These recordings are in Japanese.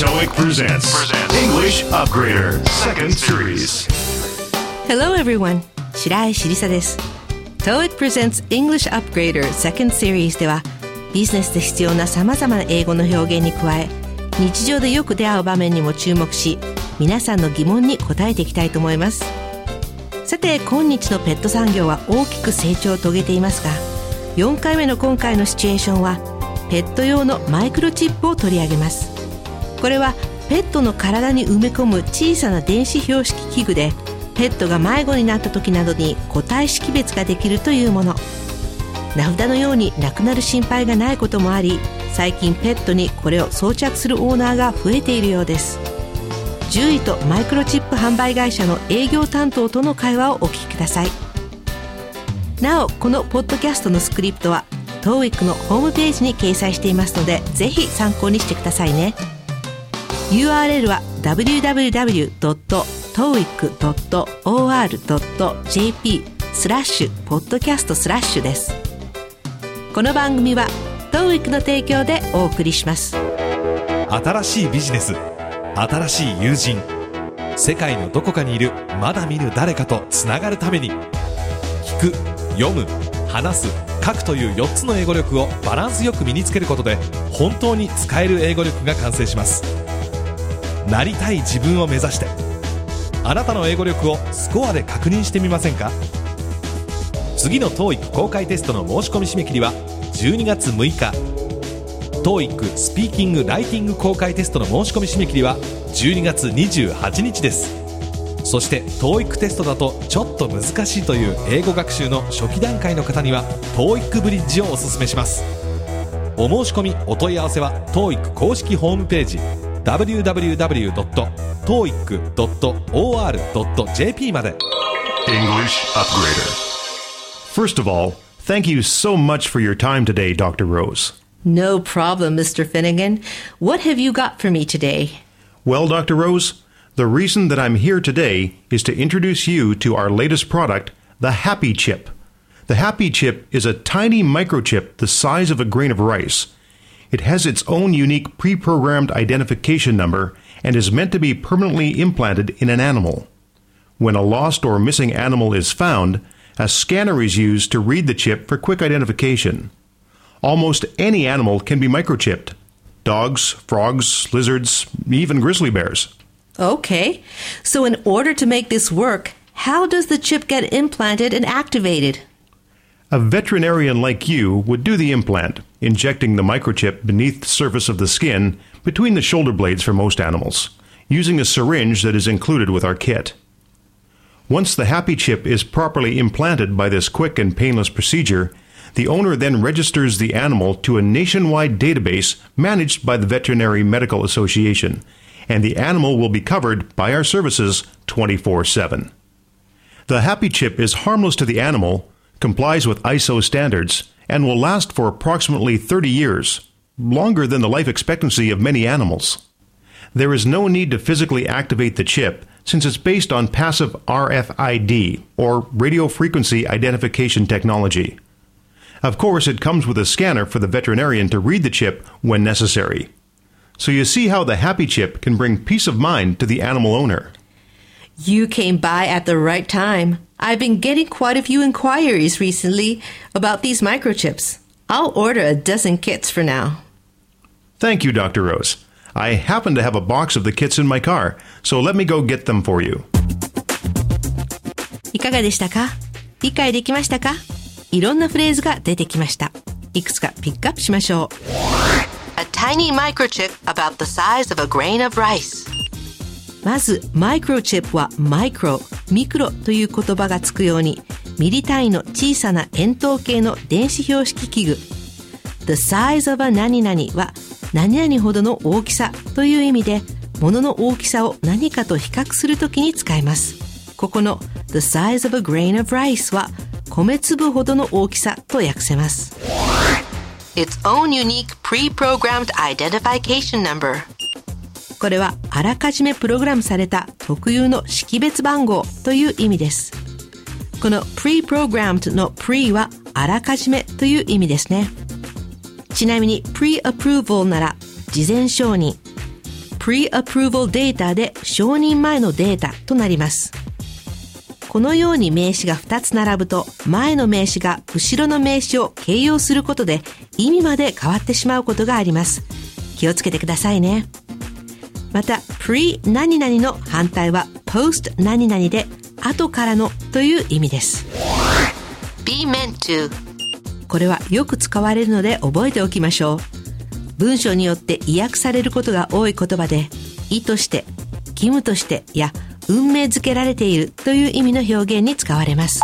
TOEIC presents English Upgrader Second Series. Hello everyone. 白石りさです TOEIC presents English Upgrader Second Series ではビジネスで必要な様々な英語の表現に加え日常でよく出会う場面にも注目し皆さんの疑問に答えていきたいと思います。さて今日のペット産業は大きく成長を遂げていますが4回目の今回のシチュエーションはペット用のマイクロチップを取り上げます。これはペットの体に埋め込む小さな電子標識器具でペットが迷子になった時などに個体識別ができるというもの。名札のようになくなる心配がないこともあり最近ペットにこれを装着するオーナーが増えているようです。獣医とマイクロチップ販売会社の営業担当との会話をお聞きください。なおこのポッドキャストのスクリプトは TOEIC のホームページに掲載していますのでぜひ参考にしてくださいね。URL は www.toeic.or.jp スラッシュポッドキャストスラッシュです。この番組は TOEIC の提供でお送りします。新しいビジネス新しい友人世界のどこかにいるまだ見ぬ誰かとつながるために聞く読む話す書くという4つの英語力をバランスよく身につけることで本当に使える英語力が完成します。なりたい自分を目指して。あなたの英語力をスコアで確認してみませんか？次の TOEIC 公開テストの申し込み締め切りは12月6日。TOEIC スピーキング・ライティング公開テストの申し込み締め切りは12月28日です。そして TOEIC テストだとちょっと難しいという英語学習の初期段階の方には TOEIC ブリッジをおすすめします。お申し込みお問い合わせは TOEIC 公式ホームページ。www.toeic.or.jp まで English Upgrader. First of all, thank you so much for your time today, Dr. Rose. No problem Mr. Finnegan What have you got for me today? Well, Dr. Rose, the reason that I'm here today is to introduce you to our latest product, the Happy Chip. The Happy Chip is a tiny microchip the size of a grain of rice. It has its own unique pre programmed identification number and is meant to be permanently implanted in an animal. When a lost or missing animal is found, a scanner is used to read the chip for quick identification. Almost any animal can be microchipped dogs, frogs, lizards, even grizzly bears. Okay, so in order to make this work, how does the chip get implanted and activated? A veterinarian like you would do the implant, injecting the microchip beneath the surface of the skin between the shoulder blades for most animals, using a syringe that is included with our kit. Once the happy chip is properly implanted by this quick and painless procedure, the owner then registers the animal to a nationwide database managed by the Veterinary Medical Association, and the animal will be covered by our services 24 7. The happy chip is harmless to the animal, complies with ISO standards, and will last for approximately 30 years, longer than the life expectancy of many animals. There is no need to physically activate the chip since it's based on passive RFID, or radio frequency identification technology. Of course, it comes with a scanner for the veterinarian to read the chip when necessary. So you see how the happy chip can bring peace of mind to the animal owner. You came by at the right time. I've been getting quite a few inquiries recently about these microchips. I'll order a dozen kits for now. Thank you, Dr. Rose. I happen to have a box of the kits in my car, so let me go get them for you. いかがでしたか理解できましたかいろんなフレーズが出てきました。いくつかピックアップしましょう。A tiny microchip about the size of a grain of rice. まず、マイクロチップはマイクロ、ミクロという言葉がつくように、ミリ単位の小さな円筒形の電子標識器具。The size of a 何々は何々ほどの大きさという意味で、物の大きさを何かと比較するときに使います。ここの The size of a grain of rice は米粒ほどの大きさと訳せます。Its own unique pre-programmed identification number これはあらかじめプログラムされた特有の識別番号という意味です。この pre-programmed の pre はあらかじめという意味ですね。ちなみに pre-approval なら事前承認 pre-approval data で承認前のデータとなります。このように名詞が2つ並ぶと前の名詞が後ろの名詞を形容することで意味まで変わってしまうことがあります。気をつけてくださいね。また pre 何々の反対は post 何々で後からのという意味です。Be meant to. これはよく使われるので覚えておきましょう。文章によって意訳されることが多い言葉で、意として、義務としてや運命づけられているという意味の表現に使われます。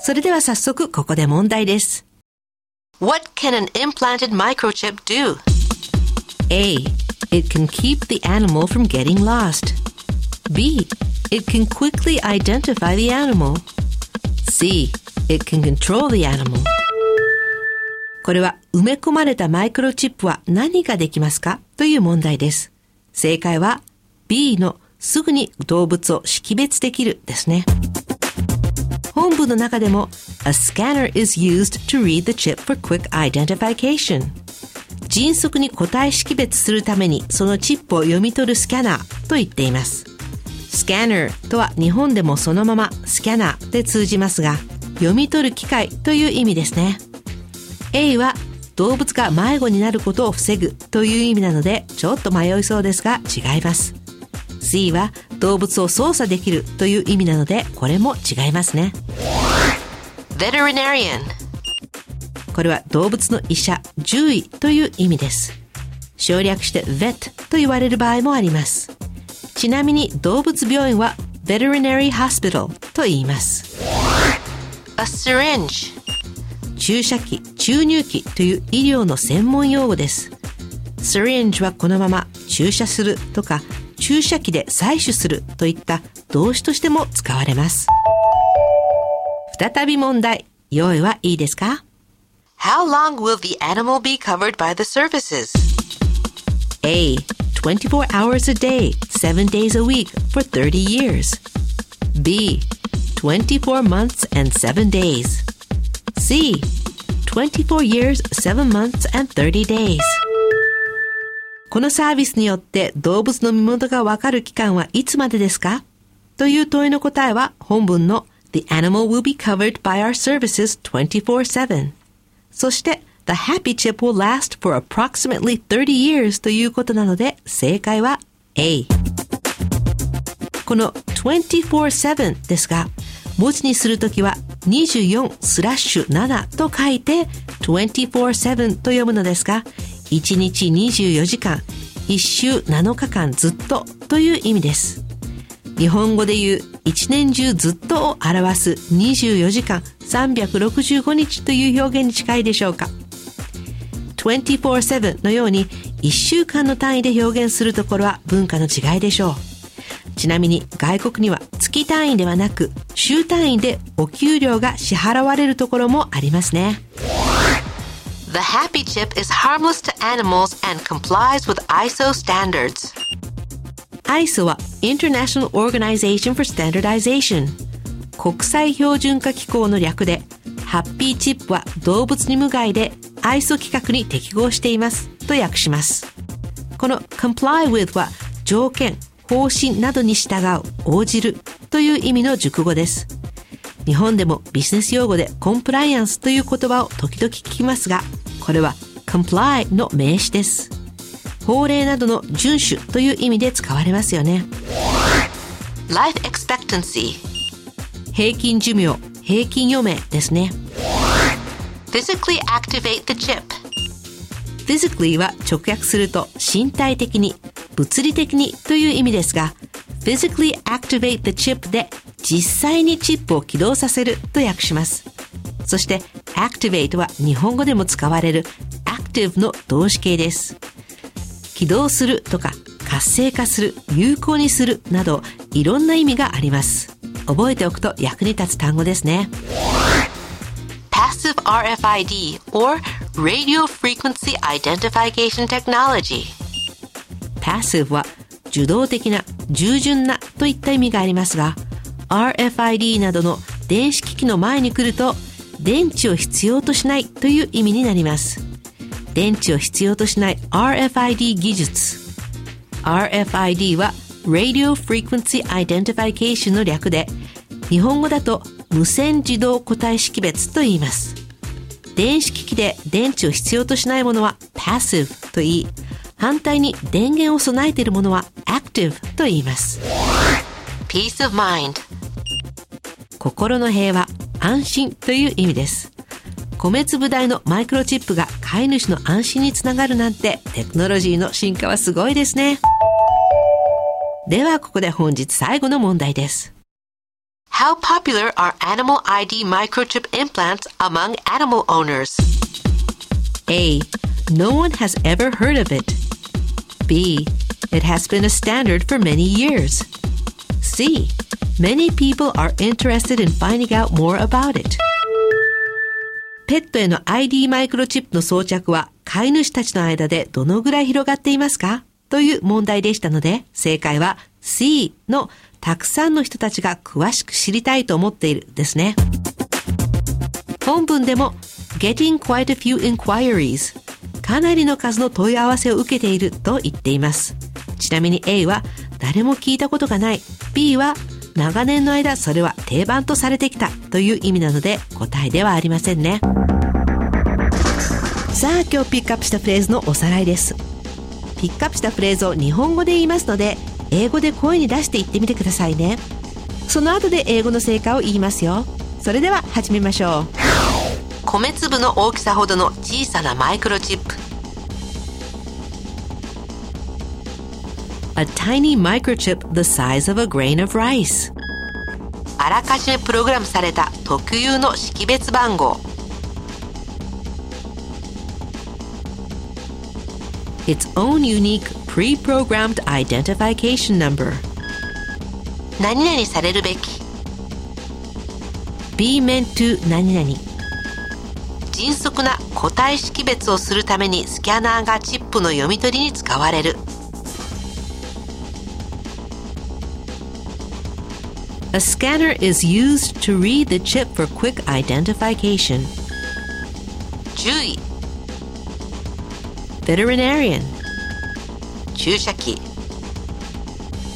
それでは早速ここで問題です。What can an implanted microchip do? A. It can keep the animal from getting lost. B. It can quickly identify the animal. C. It can control the animal. これは埋め込まれたマイクロチップは何ができますかという問題です。正解は B のすぐに動物を識別できるですね。本文の中でも A scanner is used to read the chip for quick identification. 迅速に個体識別するためにそのチップを読み取るスキャナーと言っています。スキャナーとは日本でもそのままスキャナーで通じますが、読み取る機械という意味ですね。A は動物が迷子になることを防ぐという意味なのでちょっと迷いそうですが違います。C は動物を操作できるという意味なのでこれも違いますね。Veterinarian. これは動物の医者、獣医という意味です。省略して vet と言われる場合もあります。ちなみに動物病院は veterinary hospital と言います。A syringe. 注射器、注入器という医療の専門用語です。syringe はこのまま注射するとか注射器で採取するといった動詞としても使われます。再び問題。用意はいいですか？How long will the animal be covered by the services? A. 24 hours a day, 7 days a week for 30 years. B. 24 months and 7 days. C. 24 years, 7 months and 30 days. このサービスによって動物の身元がわかる期間はいつまでですかという問いの答えは本文の The animal will be covered by our services 24-7. そして、The happy chip will last for approximately 30 years ということなので、正解は A。この24-7ですが、文字にするときは24スラッシュ7と書いて24-7と読むのですが、1日24時間、1週7日間ずっとという意味です。日本語で言う一年中ずっとを表す24時間365日という表現に近いでしょうか。24-7のように1週間の単位で表現するところは文化の違いでしょう。ちなみに外国には月単位ではなく週単位でお給料が支払われるところもありますね。The happy chip is harmless to animals and complies with ISO standards. ISO は International Organization for Standardization 国際標準化機構の略でハッピーチップは動物に無害で ISO 規格に適合していますと訳します。この comply with は条件方針などに従う応じるという意味の熟語です。日本でもビジネス用語でコンプライアンスという言葉を時々聞きますがこれは comply の名詞です。法令などの遵守という意味で使われますよね。Life expectancy. 平均寿命平均余命ですね。Physically activate the chip. physically は直訳すると身体的に物理的にという意味ですが physically activate the chip で実際にチップを起動させると訳します。そして activate は日本語でも使われる active の動詞形です。起動するとか活性化する有効にするなどいろんな意味があります覚えておくと役に立つ単語ですね Passive RFID or radio frequency identification technology. passive は受動的な、従順なといった意味がありますが、RFID などの電子機器の前に来ると、電池を必要としないという意味になります。電池を必要としない RFID 技術。RFID は Radio Frequency Identification の略で日本語だと無線自動個体識別と言います。電子機器で電池を必要としないものは passive と言い反対に電源を備えているものは active と言います。Peace of mind. 心の平和安心という意味です。米粒大のマイクロチップが飼い主の安心につながるなんてテクノロジーの進化はすごいですねではここで本日最後の問題です How popular are animal ID microchip implants among animal owners? A. No one has ever heard of it. B. It has been a standard for many years. C. Many people are interested in finding out more about it. ペットへの ID マイクロチップの装着は飼い主たちの間でどのぐらい広がっていますかという問題でしたので、正解は C のたくさんの人たちが詳しく知りたいと思っているですね。本文でも getting quite a few inquiries かなりの数の問い合わせを受けていると言っています。ちなみに A は誰も聞いたことがない。B は長年の間それは定番とされてきたという意味なので答えではありませんね。さあ今日ピックアップしたフレーズのおさらいです。ピックアップしたフレーズを日本語で言いますので英語で声に出して言ってみてくださいね。その後で英語の成果を言いますよ。それでは始めましょう。米粒の大きさほどの小さなマイクロチップ A tiny microchip the size of a grain of rice. あらかじめプログラムされた特有の識別番号 Its own unique pre-programmed identification number. 何々されるべき Be meant to 何々。迅速な個体識別をするためにスキャナーがチップの読み取りに使われる A scanner is used to read the chip for quick identification. 注意 Veterinarian. 注射器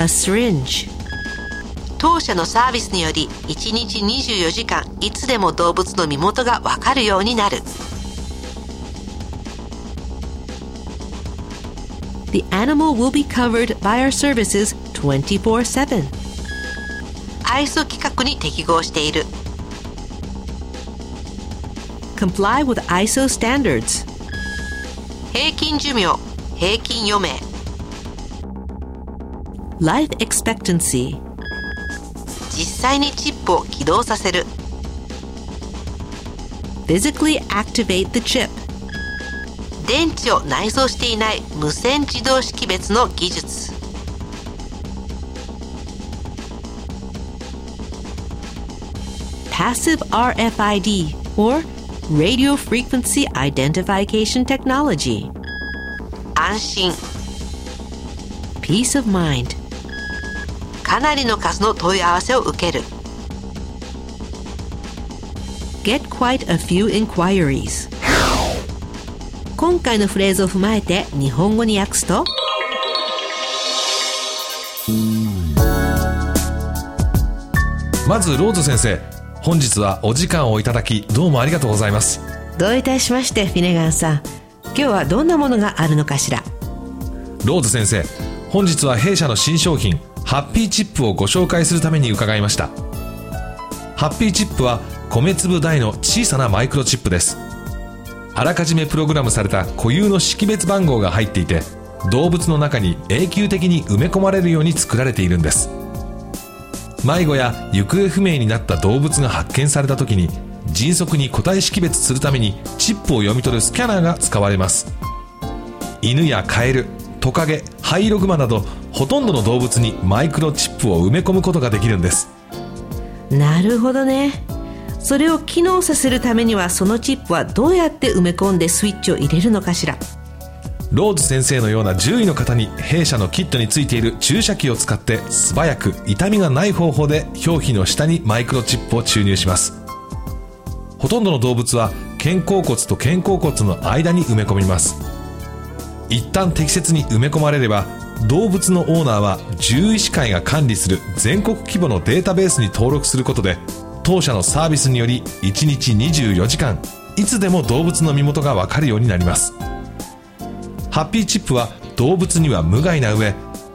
A syringe. 当社のサービスにより1日24時間いつでも動物の身元がわかるようになる The animal will be covered by our services 24-7. ISO 規格に適合している Comply with ISO standards. 平均寿命平均余命 Life expectancy. 実際にチップを起動させる Physically activate the chip. 電池を内蔵していない無線自動識別の技術 Passive RFID or Radio Frequency Identification Technology. 安心 Peace of mind. かなりの数の問い合わせを受ける Get quite a few inquiries. 今回のフレーズを踏まえて日本語に訳すとまずローズ先生本日はお時間をいただきどうもありがとうございます。どういたしましてフィネガンさん。今日はどんなものがあるのかしら？ローズ先生本日は弊社の新商品ハッピーチップをご紹介するために伺いました。ハッピーチップは米粒大の小さなマイクロチップです。あらかじめプログラムされた固有の識別番号が入っていて動物の中に永久的に埋め込まれるように作られているんです迷子や行方不明になった動物が発見された時に迅速に個体識別するためにチップを読み取るスキャナーが使われます。犬やカエルトカゲハイログマなどほとんどの動物にマイクロチップを埋め込むことができるんです。なるほどね。それを機能させるためにはそのチップはどうやって埋め込んでスイッチを入れるのかしら。ローズ先生のような獣医の方に弊社のキットについている注射器を使って素早く痛みがない方法で表皮の下にマイクロチップを注入します。ほとんどの動物は肩甲骨と肩甲骨の間に埋め込みます。一旦適切に埋め込まれれば動物のオーナーは獣医師会が管理する全国規模のデータベースに登録することで当社のサービスにより1日24時間いつでも動物の身元がわかるようになります。ハッピーチップは動物には無害な上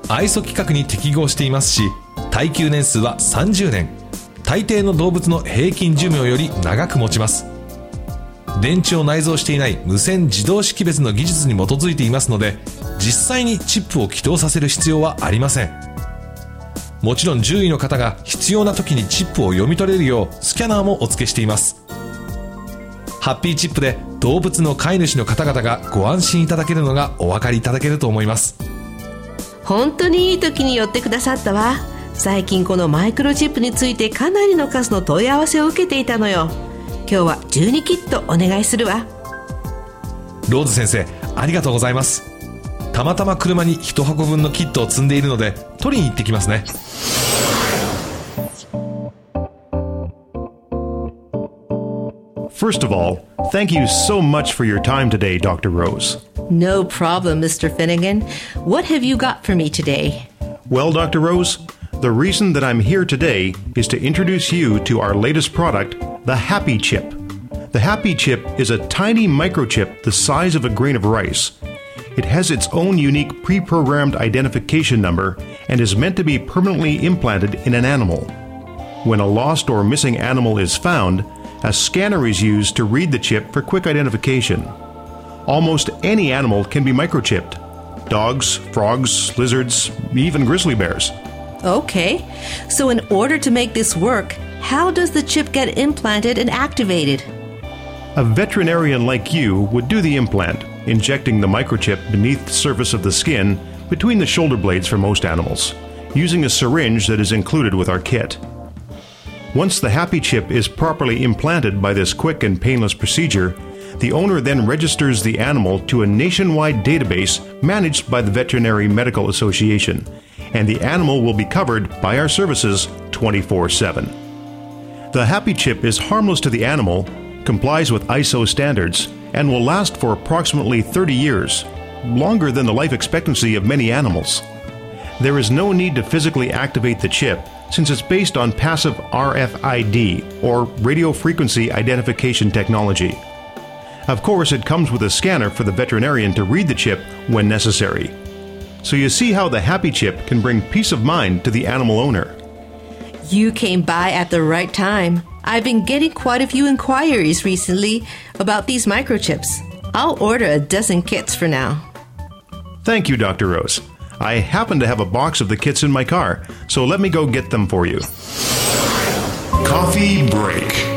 ISO 規格に適合していますし耐久年数は30年。大抵の動物の平均寿命より長く持ちます。電池を内蔵していない無線自動識別の技術に基づいていますので実際にチップを起動させる必要はありません。もちろん獣医の方が必要な時にチップを読み取れるようスキャナーもお付けしています。ハッピーチップで動物の飼い主の方々がご安心いただけるのがお分かりいただけると思います。本当にいい時に寄ってくださったわ。最近このマイクロチップについてかなりの数の問い合わせを受けていたのよ。今日は12キットお願いするわ。ローズ先生ありがとうございます。たまたま車に1箱分のキットを積んでいるので取りに行ってきますね First of all, thank you so much for your time today, Dr. Rose. No problem, Mr. Finnegan. What have you got for me today? Well, Dr. Rose, the reason that I'm here today is to introduce you to our latest product, the Happy Chip. The Happy Chip is a tiny microchip the size of a grain of rice. It has its own unique pre programmed identification number and is meant to be permanently implanted in an animal. When a lost or missing animal is found, a scanner is used to read the chip for quick identification. Almost any animal can be microchipped dogs, frogs, lizards, even grizzly bears. Okay, so in order to make this work, how does the chip get implanted and activated? A veterinarian like you would do the implant, injecting the microchip beneath the surface of the skin between the shoulder blades for most animals, using a syringe that is included with our kit. Once the happy chip is properly implanted by this quick and painless procedure, the owner then registers the animal to a nationwide database managed by the Veterinary Medical Association, and the animal will be covered by our services 24 7. The happy chip is harmless to the animal, complies with ISO standards, and will last for approximately 30 years, longer than the life expectancy of many animals. There is no need to physically activate the chip since it's based on passive RFID or radio frequency identification technology. Of course, it comes with a scanner for the veterinarian to read the chip when necessary. So you see how the happy chip can bring peace of mind to the animal owner. You came by at the right time. I've been getting quite a few inquiries recently about these microchips. I'll order a dozen kits for now. Thank you, Dr. Rose. I happen to have a box of the kits in my car, so let me go get them for you. Coffee break.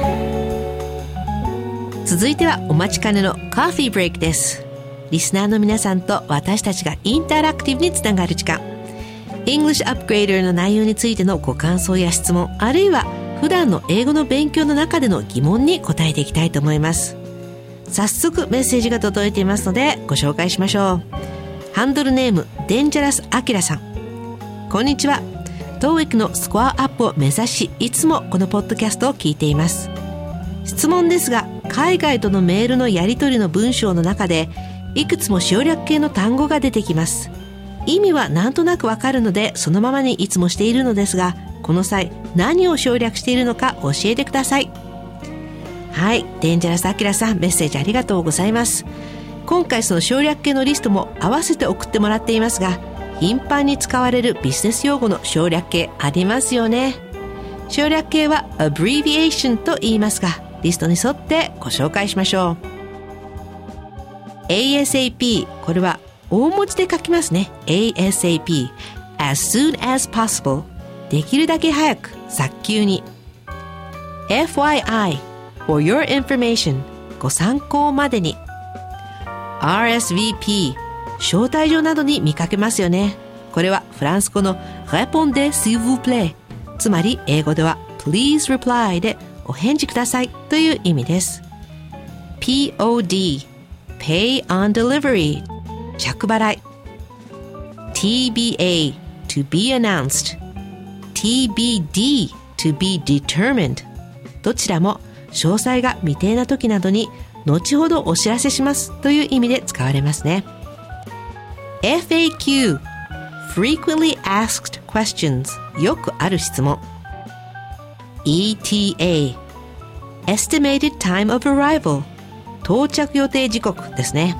続いてはお待ちかねのカーフィーブレイクです。リスナーの皆さんと私たちがインタラクティブにつながる時間。English Upgrader の内容についてのご感想や質問、あるいは普段の英語の勉強の中での疑問に答えていきたいと思います。早速メッセージが届いていますのでご紹介しましょう。ハンドルネーム、デンジャラスアキラさん。こんにちは。TOEIC のスコアアップを目指し、いつもこのポッドキャストを聞いています。質問ですが、海外とのメールのやり取りの文章の中で、いくつも省略系の単語が出てきます。意味はなんとなくわかるので、そのままにいつもしているのですが、この際、何を省略しているのか教えてください。はい、デンジャラスアキラさん、メッセージありがとうございます。今回その省略系のリストも合わせて送ってもらっていますが、頻繁に使われるビジネス用語の省略形ありますよね。省略形は abbreviation と言いますが、リストに沿ってご紹介しましょう。ASAP、これは大文字で書きますね。ASAP、as soon as possible、できるだけ早く、早急に。FYI、for your information、ご参考までに。RSVP 招待状などに見かけますよねこれはフランス語の Répondez s'il vous plaît つまり英語では Please reply でお返事くださいという意味です POD Pay on Delivery 着払い TBA To be announced TBD To be determined どちらも詳細が未定な時などに後ほどお知らせしますという意味で使われますね。FAQ frequently asked questions よくある質問 ETA estimated time of arrival 到着予定時刻ですね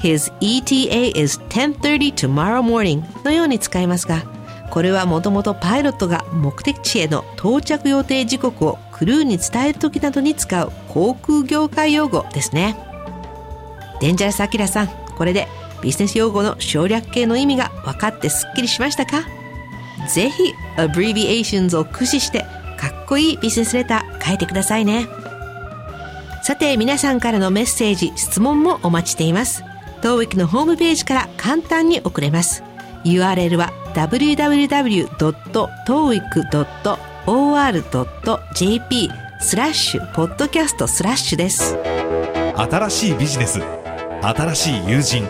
His ETA is 10:30 tomorrow morning のように使いますがこれはもともとパイロットが目的地への到着予定時刻をクルーに伝える時などに使う航空業界用語ですね。デンジャラスアキラさんこれでビジネス用語の省略形の意味が分かってすっきりしましたか？ぜひ abbreviations を駆使してかっこいいビジネスレター書いてくださいね。さて皆さんからのメッセージ質問もお待ちしています。TOEIC のホームページから簡単に送れます。URL は www.toeic.or.jp スラッシュポッドキャストスラッシュです。新しいビジネス。新しい友人。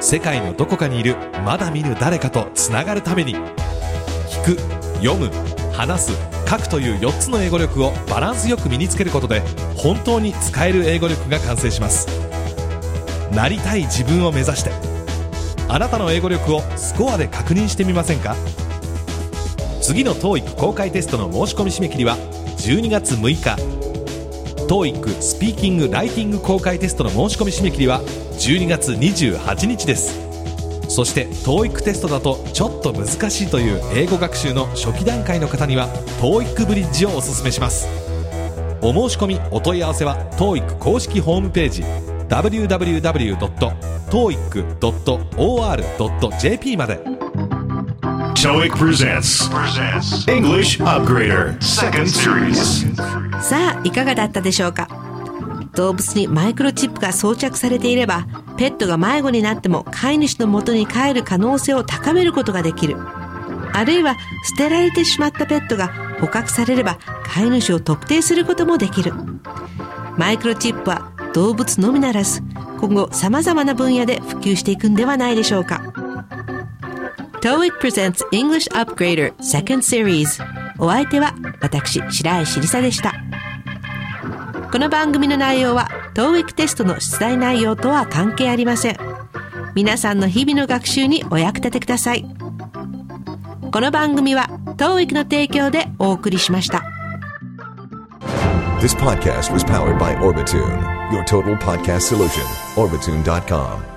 世界のどこかにいるまだ見ぬ誰かとつながるために。聞く読む話す書くという4つの英語力をバランスよく身につけることで本当に使える英語力が完成します。なりたい自分を目指して。あなたの英語力をスコアで確認してみませんか？次の TOEIC 公開テストの申し込み締め切りは12月6日。TOEIC スピーキング・ライティング公開テストの申し込み締め切りは12月28日です。そして TOEIC テストだとちょっと難しいという英語学習の初期段階の方には TOEIC ブリッジをおすすめします。お申し込みお問い合わせは TOEIC 公式ホームページ www.toeic.or.jp まで。TOEIC presents English Upgrader. Second Series. さあいかがだったでしょうか？動物にマイクロチップが装着されていればペットが迷子になっても飼い主の元に帰る可能性を高めることができる。あるいは捨てられてしまったペットが捕獲されれば飼い主を特定することもできる。マイクロチップは動物のみならず今後様々な分野で普及していくんではないでしょうか？TOEIC presents English Upgrader Second Series お相手は私白石りさでしたこの番組の内容は TOEIC テストの出題内容とは関係ありません皆さんの日々の学習にお役立てくださいこの番組は TOEIC の提供でお送りしました This podcast was powered by Orbitune, your total podcast solution. Orbitune.com.